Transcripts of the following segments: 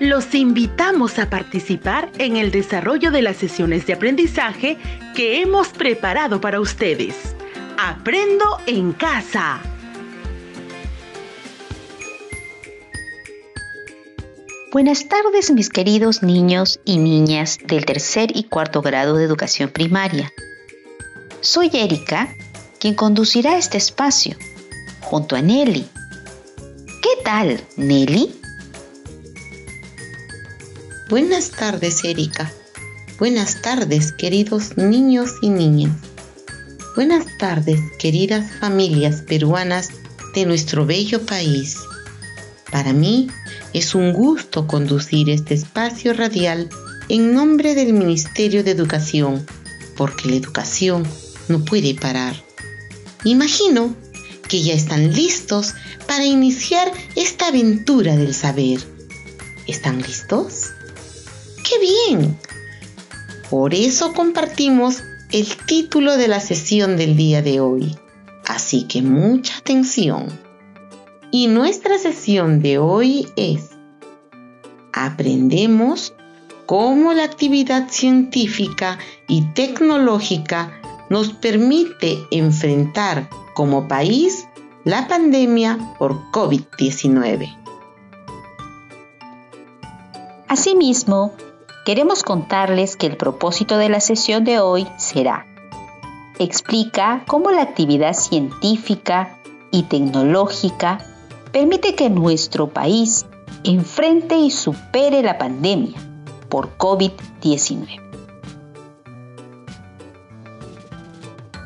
Los invitamos a participar en el desarrollo de las sesiones de aprendizaje que hemos preparado para ustedes. Aprendo en casa. Buenas tardes mis queridos niños y niñas del tercer y cuarto grado de educación primaria. Soy Erika, quien conducirá este espacio, junto a Nelly. ¿Qué tal, Nelly? Buenas tardes, Erika. Buenas tardes, queridos niños y niñas. Buenas tardes, queridas familias peruanas de nuestro bello país. Para mí es un gusto conducir este espacio radial en nombre del Ministerio de Educación, porque la educación no puede parar. Imagino que ya están listos para iniciar esta aventura del saber. ¿Están listos? ¡Qué bien! Por eso compartimos el título de la sesión del día de hoy. Así que mucha atención. Y nuestra sesión de hoy es Aprendemos cómo la actividad científica y tecnológica nos permite enfrentar como país la pandemia por COVID-19. Asimismo, queremos contarles que el propósito de la sesión de hoy será explica cómo la actividad científica y tecnológica permite que nuestro país enfrente y supere la pandemia por COVID-19.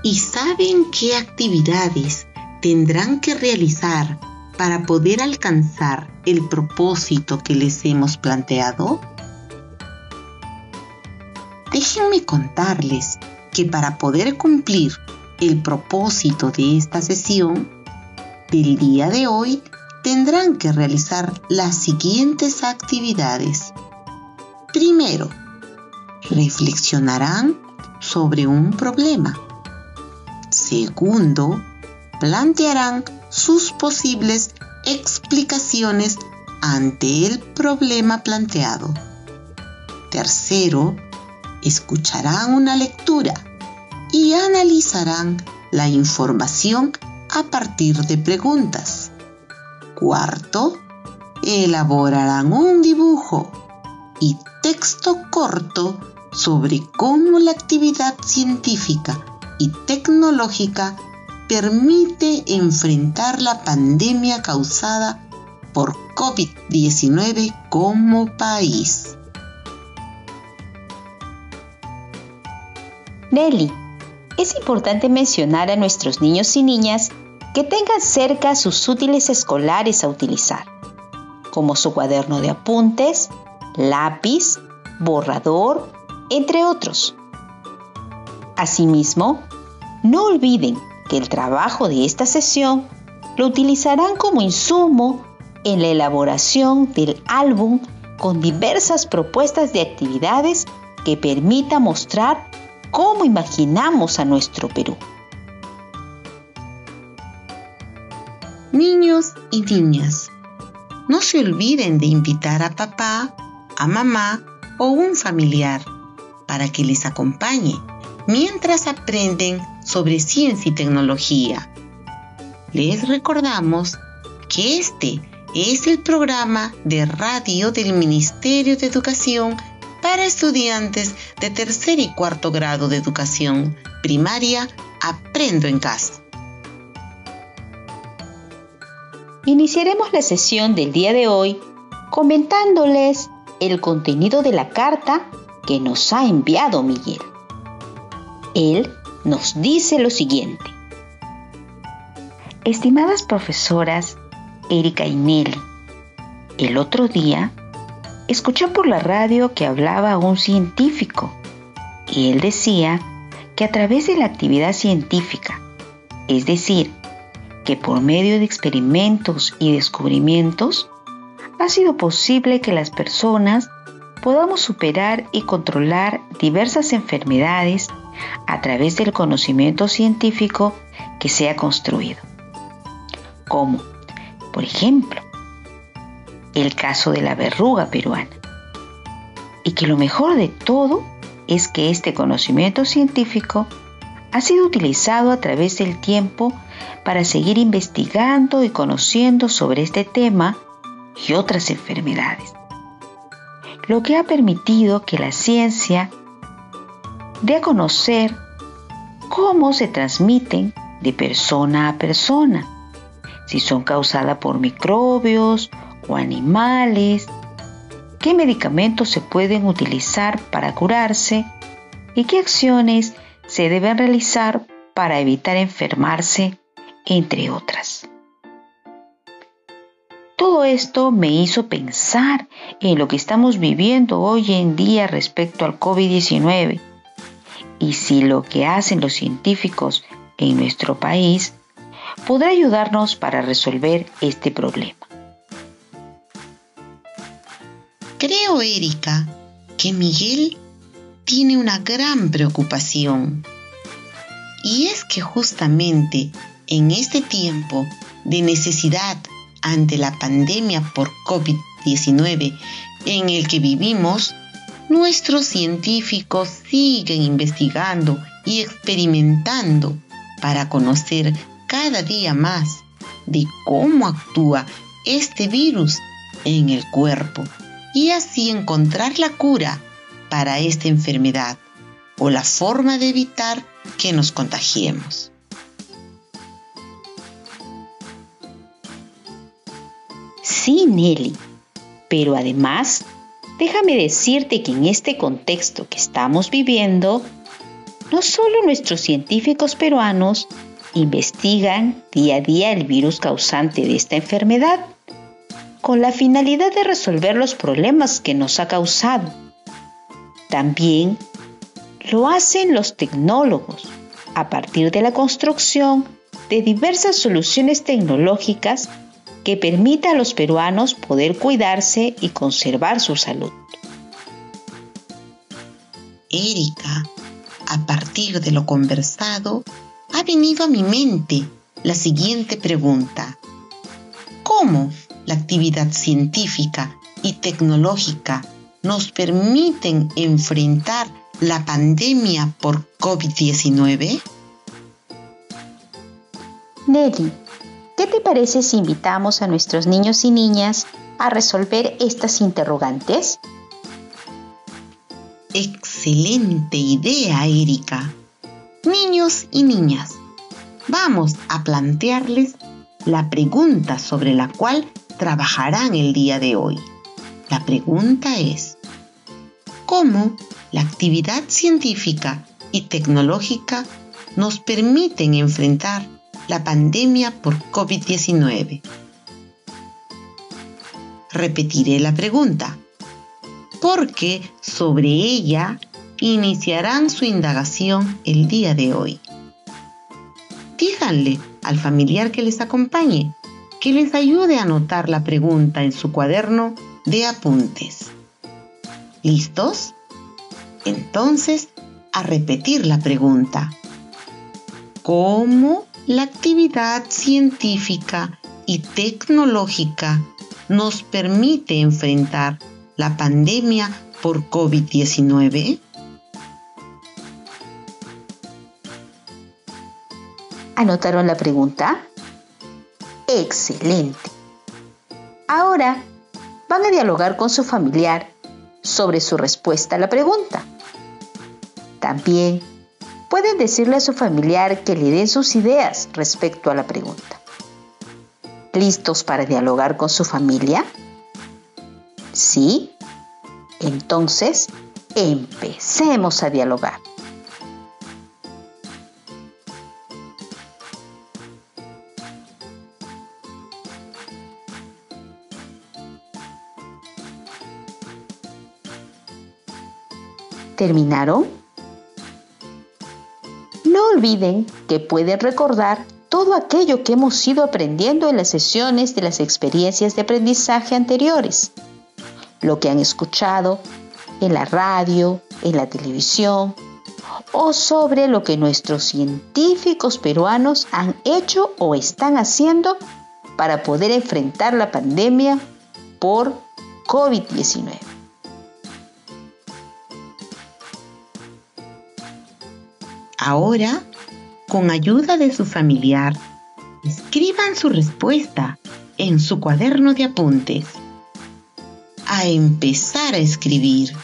¿Y saben qué actividades tendrán que realizar para poder alcanzar el propósito que les hemos planteado? Déjenme contarles que para poder cumplir el propósito de esta sesión del día de hoy, tendrán que realizar las siguientes actividades. Primero, reflexionarán sobre un problema. Segundo, plantearán sus posibles explicaciones ante el problema planteado. Tercero, escucharán una lectura y analizarán la información a partir de preguntas. Cuarto, elaborarán un dibujo y texto corto sobre cómo la actividad científica y tecnológica permite enfrentar la pandemia causada por COVID-19 como país. Nelly, es importante mencionar a nuestros niños y niñas que tengan cerca sus útiles escolares a utilizar, como su cuaderno de apuntes, lápiz, borrador, entre otros. Asimismo, no olviden que el trabajo de esta sesión lo utilizarán como insumo en la elaboración del álbum con diversas propuestas de actividades que permita mostrar cómo imaginamos a nuestro Perú. Niños y niñas, no se olviden de invitar a papá, a mamá o un familiar para que les acompañe mientras aprenden sobre ciencia y tecnología. Les recordamos que este es el programa de radio del Ministerio de Educación para estudiantes de tercer y cuarto grado de educación primaria Aprendo en casa. Iniciaremos la sesión del día de hoy comentándoles el contenido de la carta que nos ha enviado Miguel. Él nos dice lo siguiente. Estimadas profesoras Erika y Nelly, el otro día escuché por la radio que hablaba un científico y él decía que a través de la actividad científica, es decir, que por medio de experimentos y descubrimientos, ha sido posible que las personas podamos superar y controlar diversas enfermedades a través del conocimiento científico que se ha construido. Como, por ejemplo, el caso de la verruga peruana. Y que lo mejor de todo es que este conocimiento científico ha sido utilizado a través del tiempo para seguir investigando y conociendo sobre este tema y otras enfermedades, lo que ha permitido que la ciencia dé a conocer cómo se transmiten de persona a persona, si son causadas por microbios o animales, qué medicamentos se pueden utilizar para curarse y qué acciones se deben realizar para evitar enfermarse, entre otras. Todo esto me hizo pensar en lo que estamos viviendo hoy en día respecto al COVID-19 y si lo que hacen los científicos en nuestro país podrá ayudarnos para resolver este problema. Creo, Erika, que Miguel tiene una gran preocupación. Y es que justamente en este tiempo de necesidad ante la pandemia por COVID-19 en el que vivimos, nuestros científicos siguen investigando y experimentando para conocer cada día más de cómo actúa este virus en el cuerpo y así encontrar la cura para esta enfermedad o la forma de evitar que nos contagiemos. Sí, Nelly, pero además, déjame decirte que en este contexto que estamos viviendo, no solo nuestros científicos peruanos investigan día a día el virus causante de esta enfermedad, con la finalidad de resolver los problemas que nos ha causado, también lo hacen los tecnólogos a partir de la construcción de diversas soluciones tecnológicas que permita a los peruanos poder cuidarse y conservar su salud. Erika, a partir de lo conversado, ha venido a mi mente la siguiente pregunta. ¿Cómo la actividad científica y tecnológica nos permiten enfrentar la pandemia por COVID-19? Nelly, ¿qué te parece si invitamos a nuestros niños y niñas a resolver estas interrogantes? Excelente idea, Erika. Niños y niñas, vamos a plantearles la pregunta sobre la cual trabajarán el día de hoy. La pregunta es, ¿cómo la actividad científica y tecnológica nos permiten enfrentar la pandemia por COVID-19? Repetiré la pregunta, porque sobre ella iniciarán su indagación el día de hoy. Díganle al familiar que les acompañe que les ayude a anotar la pregunta en su cuaderno de apuntes. ¿Listos? Entonces, a repetir la pregunta. ¿Cómo la actividad científica y tecnológica nos permite enfrentar la pandemia por COVID-19? ¿Anotaron la pregunta? Excelente. Ahora van a dialogar con su familiar sobre su respuesta a la pregunta. También pueden decirle a su familiar que le den sus ideas respecto a la pregunta. ¿Listos para dialogar con su familia? ¿Sí? Entonces, empecemos a dialogar. ¿Terminaron? No olviden que pueden recordar todo aquello que hemos ido aprendiendo en las sesiones de las experiencias de aprendizaje anteriores, lo que han escuchado en la radio, en la televisión o sobre lo que nuestros científicos peruanos han hecho o están haciendo para poder enfrentar la pandemia por COVID-19. Ahora, con ayuda de su familiar, escriban su respuesta en su cuaderno de apuntes. A empezar a escribir.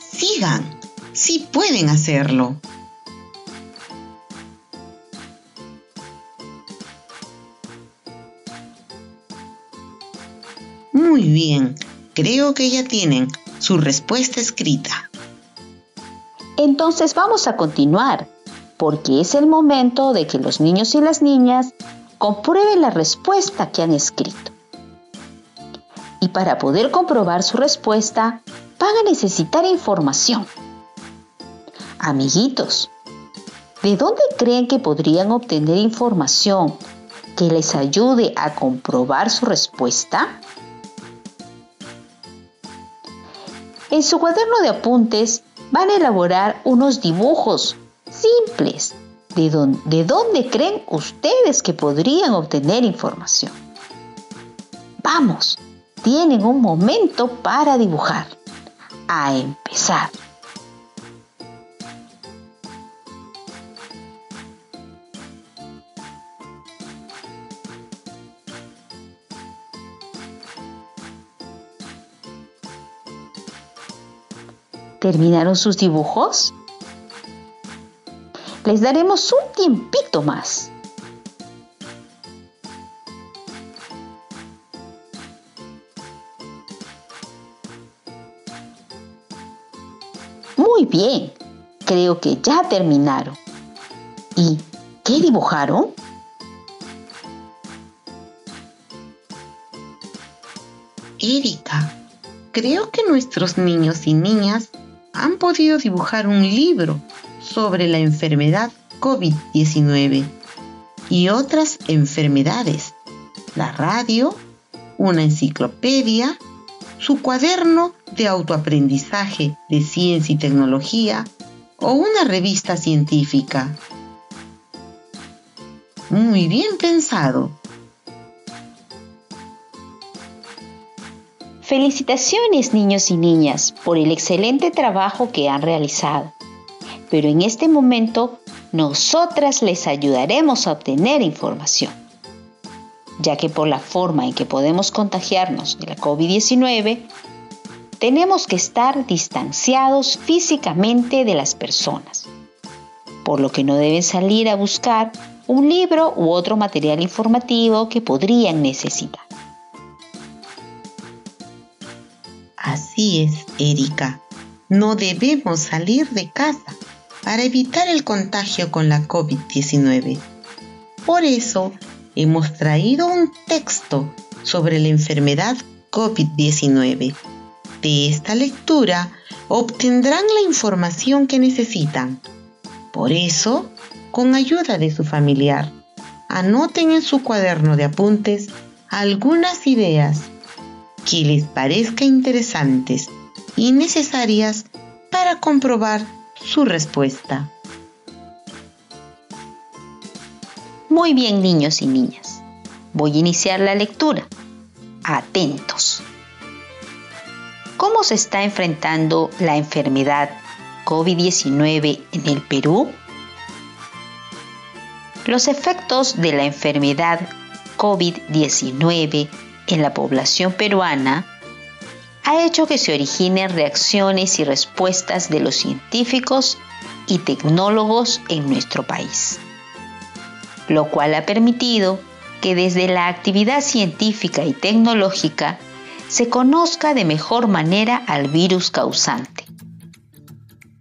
Sigan, si pueden hacerlo. Muy bien, creo que ya tienen su respuesta escrita. Entonces vamos a continuar, porque es el momento de que los niños y las niñas comprueben la respuesta que han escrito. Y para poder comprobar su respuesta, van a necesitar información. Amiguitos, ¿de dónde creen que podrían obtener información que les ayude a comprobar su respuesta? En su cuaderno de apuntes van a elaborar unos dibujos simples de, de dónde creen ustedes que podrían obtener información. Vamos, tienen un momento para dibujar. A empezar. ¿Terminaron sus dibujos? Les daremos un tiempito más. Muy bien, creo que ya terminaron. ¿Y qué dibujaron? Erika, creo que nuestros niños y niñas han podido dibujar un libro sobre la enfermedad COVID-19 y otras enfermedades, la radio, una enciclopedia, su cuaderno de autoaprendizaje de ciencia y tecnología o una revista científica. Muy bien pensado. Felicitaciones niños y niñas por el excelente trabajo que han realizado. Pero en este momento nosotras les ayudaremos a obtener información, ya que por la forma en que podemos contagiarnos de la COVID-19, tenemos que estar distanciados físicamente de las personas, por lo que no deben salir a buscar un libro u otro material informativo que podrían necesitar. Así es, Erika. No debemos salir de casa para evitar el contagio con la COVID-19. Por eso, hemos traído un texto sobre la enfermedad COVID-19. De esta lectura obtendrán la información que necesitan. Por eso, con ayuda de su familiar, anoten en su cuaderno de apuntes algunas ideas que les parezca interesantes y necesarias para comprobar su respuesta. Muy bien, niños y niñas. Voy a iniciar la lectura. Atentos. ¿Cómo se está enfrentando la enfermedad COVID-19 en el Perú? Los efectos de la enfermedad COVID-19 en la población peruana ha hecho que se originen reacciones y respuestas de los científicos y tecnólogos en nuestro país, lo cual ha permitido que desde la actividad científica y tecnológica se conozca de mejor manera al virus causante,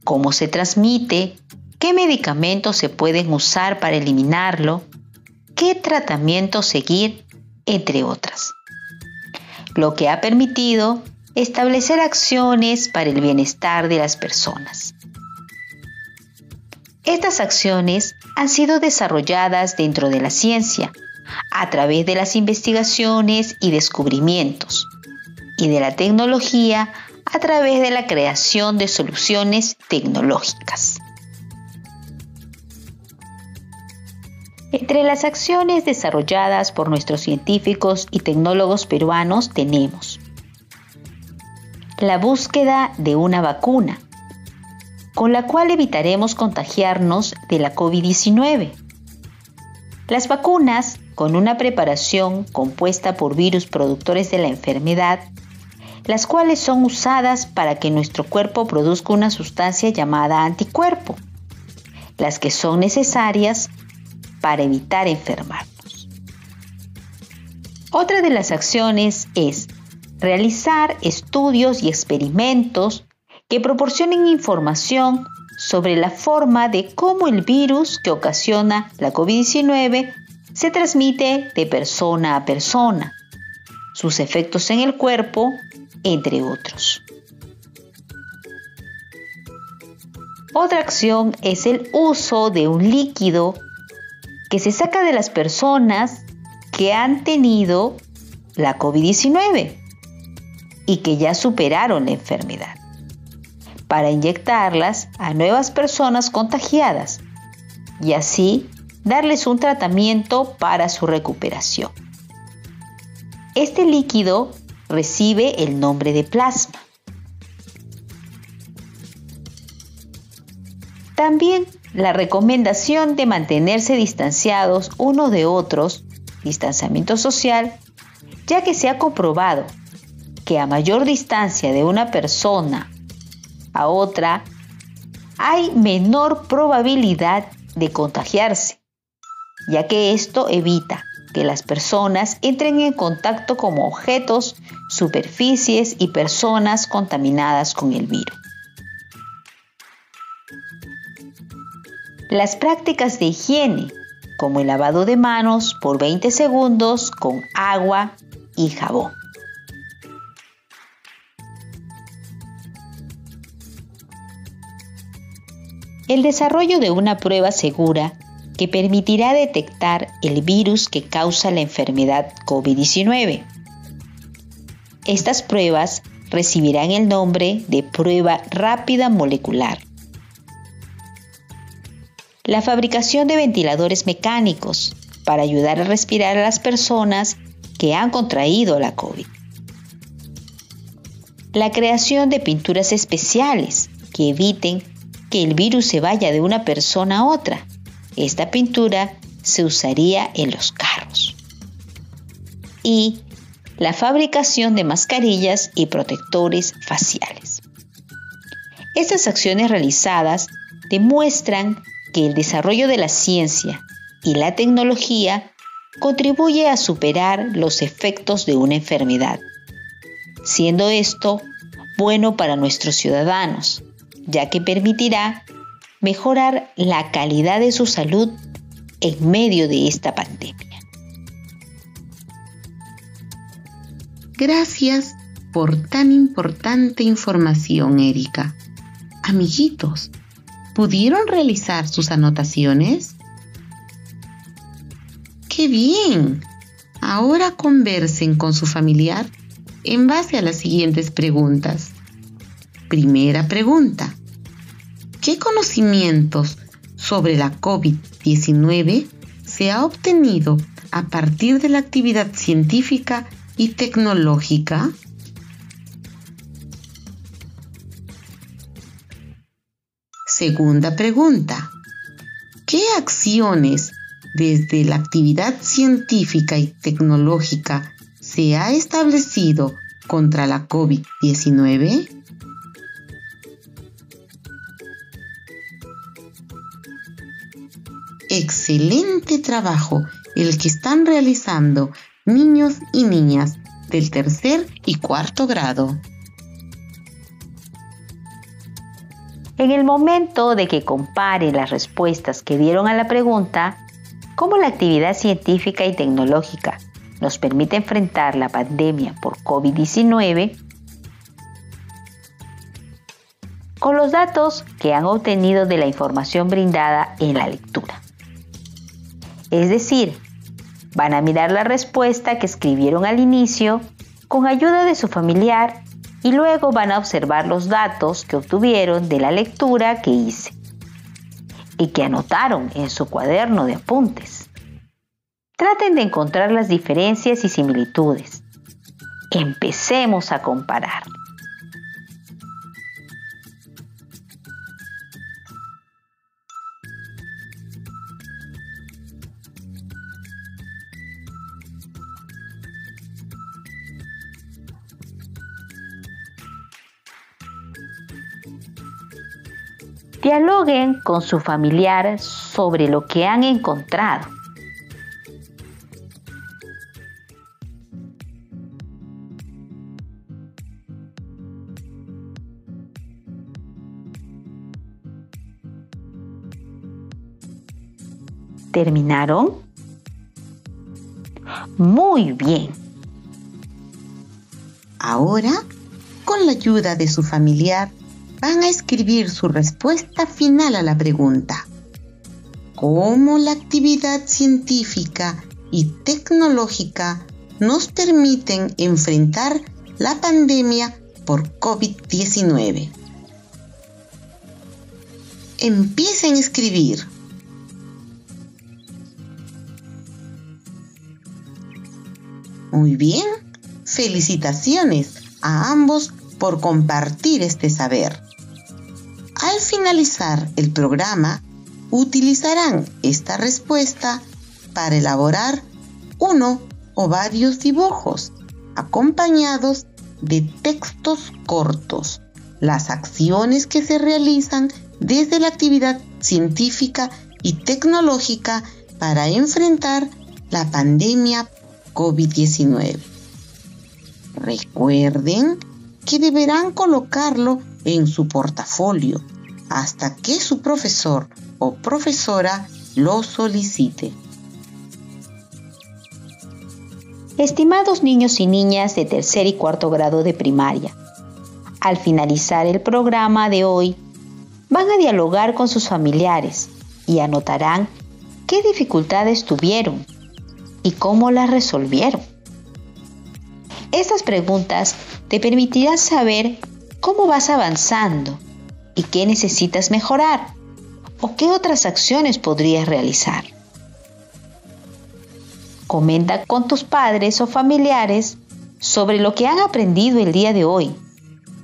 cómo se transmite, qué medicamentos se pueden usar para eliminarlo, qué tratamiento seguir, entre otras lo que ha permitido establecer acciones para el bienestar de las personas. Estas acciones han sido desarrolladas dentro de la ciencia a través de las investigaciones y descubrimientos y de la tecnología a través de la creación de soluciones tecnológicas. Entre las acciones desarrolladas por nuestros científicos y tecnólogos peruanos tenemos la búsqueda de una vacuna, con la cual evitaremos contagiarnos de la COVID-19. Las vacunas, con una preparación compuesta por virus productores de la enfermedad, las cuales son usadas para que nuestro cuerpo produzca una sustancia llamada anticuerpo, las que son necesarias para evitar enfermarnos. Otra de las acciones es realizar estudios y experimentos que proporcionen información sobre la forma de cómo el virus que ocasiona la COVID-19 se transmite de persona a persona, sus efectos en el cuerpo, entre otros. Otra acción es el uso de un líquido que se saca de las personas que han tenido la COVID-19 y que ya superaron la enfermedad, para inyectarlas a nuevas personas contagiadas y así darles un tratamiento para su recuperación. Este líquido recibe el nombre de plasma. También la recomendación de mantenerse distanciados unos de otros, distanciamiento social, ya que se ha comprobado que a mayor distancia de una persona a otra, hay menor probabilidad de contagiarse, ya que esto evita que las personas entren en contacto con objetos, superficies y personas contaminadas con el virus. Las prácticas de higiene, como el lavado de manos por 20 segundos con agua y jabón. El desarrollo de una prueba segura que permitirá detectar el virus que causa la enfermedad COVID-19. Estas pruebas recibirán el nombre de prueba rápida molecular. La fabricación de ventiladores mecánicos para ayudar a respirar a las personas que han contraído la COVID. La creación de pinturas especiales que eviten que el virus se vaya de una persona a otra. Esta pintura se usaría en los carros. Y la fabricación de mascarillas y protectores faciales. Estas acciones realizadas demuestran que el desarrollo de la ciencia y la tecnología contribuye a superar los efectos de una enfermedad, siendo esto bueno para nuestros ciudadanos, ya que permitirá mejorar la calidad de su salud en medio de esta pandemia. Gracias por tan importante información, Erika. Amiguitos, ¿pudieron realizar sus anotaciones? ¡Qué bien! Ahora conversen con su familiar en base a las siguientes preguntas. Primera pregunta. ¿Qué conocimientos sobre la COVID-19 se ha obtenido a partir de la actividad científica y tecnológica? Segunda pregunta. ¿Qué acciones desde la actividad científica y tecnológica se ha establecido contra la COVID-19? excelente trabajo el que están realizando niños y niñas del tercer y cuarto grado. En el momento de que compare las respuestas que dieron a la pregunta, ¿cómo la actividad científica y tecnológica nos permite enfrentar la pandemia por COVID-19? Con los datos que han obtenido de la información brindada en la lectura. Es decir, van a mirar la respuesta que escribieron al inicio con ayuda de su familiar y luego van a observar los datos que obtuvieron de la lectura que hice y que anotaron en su cuaderno de apuntes. Traten de encontrar las diferencias y similitudes. Empecemos a comparar. Con su familiar sobre lo que han encontrado. ¿Terminaron? Muy bien. Ahora, con la ayuda de su familiar, van a escribir su respuesta final a la pregunta. ¿Cómo la actividad científica y tecnológica nos permiten enfrentar la pandemia por COVID-19? Empiecen a escribir. Muy bien, felicitaciones a ambos por compartir este saber. Al finalizar el programa, utilizarán esta respuesta para elaborar uno o varios dibujos acompañados de textos cortos, las acciones que se realizan desde la actividad científica y tecnológica para enfrentar la pandemia COVID-19. Recuerden que deberán colocarlo en su portafolio hasta que su profesor o profesora lo solicite. Estimados niños y niñas de tercer y cuarto grado de primaria, al finalizar el programa de hoy, van a dialogar con sus familiares y anotarán qué dificultades tuvieron y cómo las resolvieron. Estas preguntas te permitirán saber cómo vas avanzando y qué necesitas mejorar o qué otras acciones podrías realizar. Comenta con tus padres o familiares sobre lo que han aprendido el día de hoy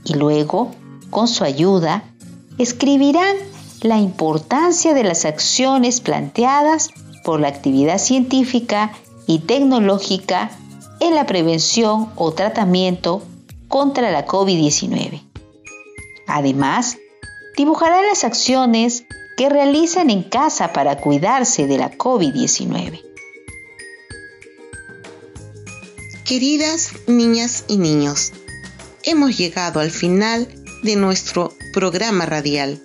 y luego, con su ayuda, escribirán la importancia de las acciones planteadas por la actividad científica y tecnológica en la prevención o tratamiento contra la COVID-19. Además, dibujará las acciones que realizan en casa para cuidarse de la COVID-19. Queridas niñas y niños, hemos llegado al final de nuestro programa radial.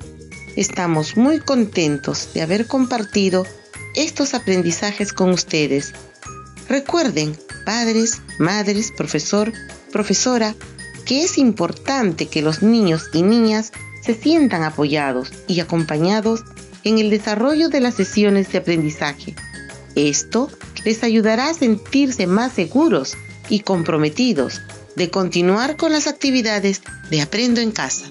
Estamos muy contentos de haber compartido estos aprendizajes con ustedes. Recuerden, padres, madres, profesor, profesora, que es importante que los niños y niñas se sientan apoyados y acompañados en el desarrollo de las sesiones de aprendizaje. Esto les ayudará a sentirse más seguros y comprometidos de continuar con las actividades de Aprendo en Casa.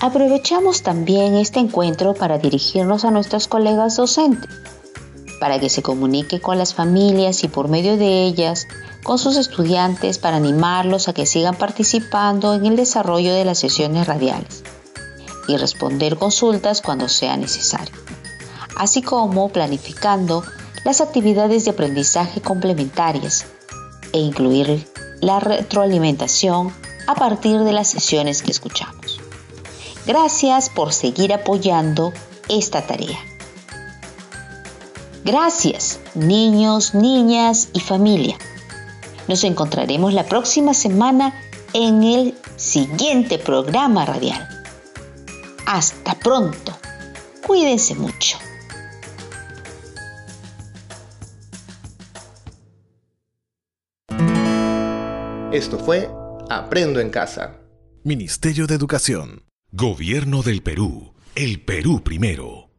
Aprovechamos también este encuentro para dirigirnos a nuestros colegas docentes, para que se comunique con las familias y por medio de ellas con sus estudiantes para animarlos a que sigan participando en el desarrollo de las sesiones radiales y responder consultas cuando sea necesario, así como planificando las actividades de aprendizaje complementarias e incluir la retroalimentación a partir de las sesiones que escuchamos. Gracias por seguir apoyando esta tarea. Gracias, niños, niñas y familia. Nos encontraremos la próxima semana en el siguiente programa radial. Hasta pronto. Cuídense mucho. Esto fue Aprendo en Casa. Ministerio de Educación. Gobierno del Perú. El Perú primero.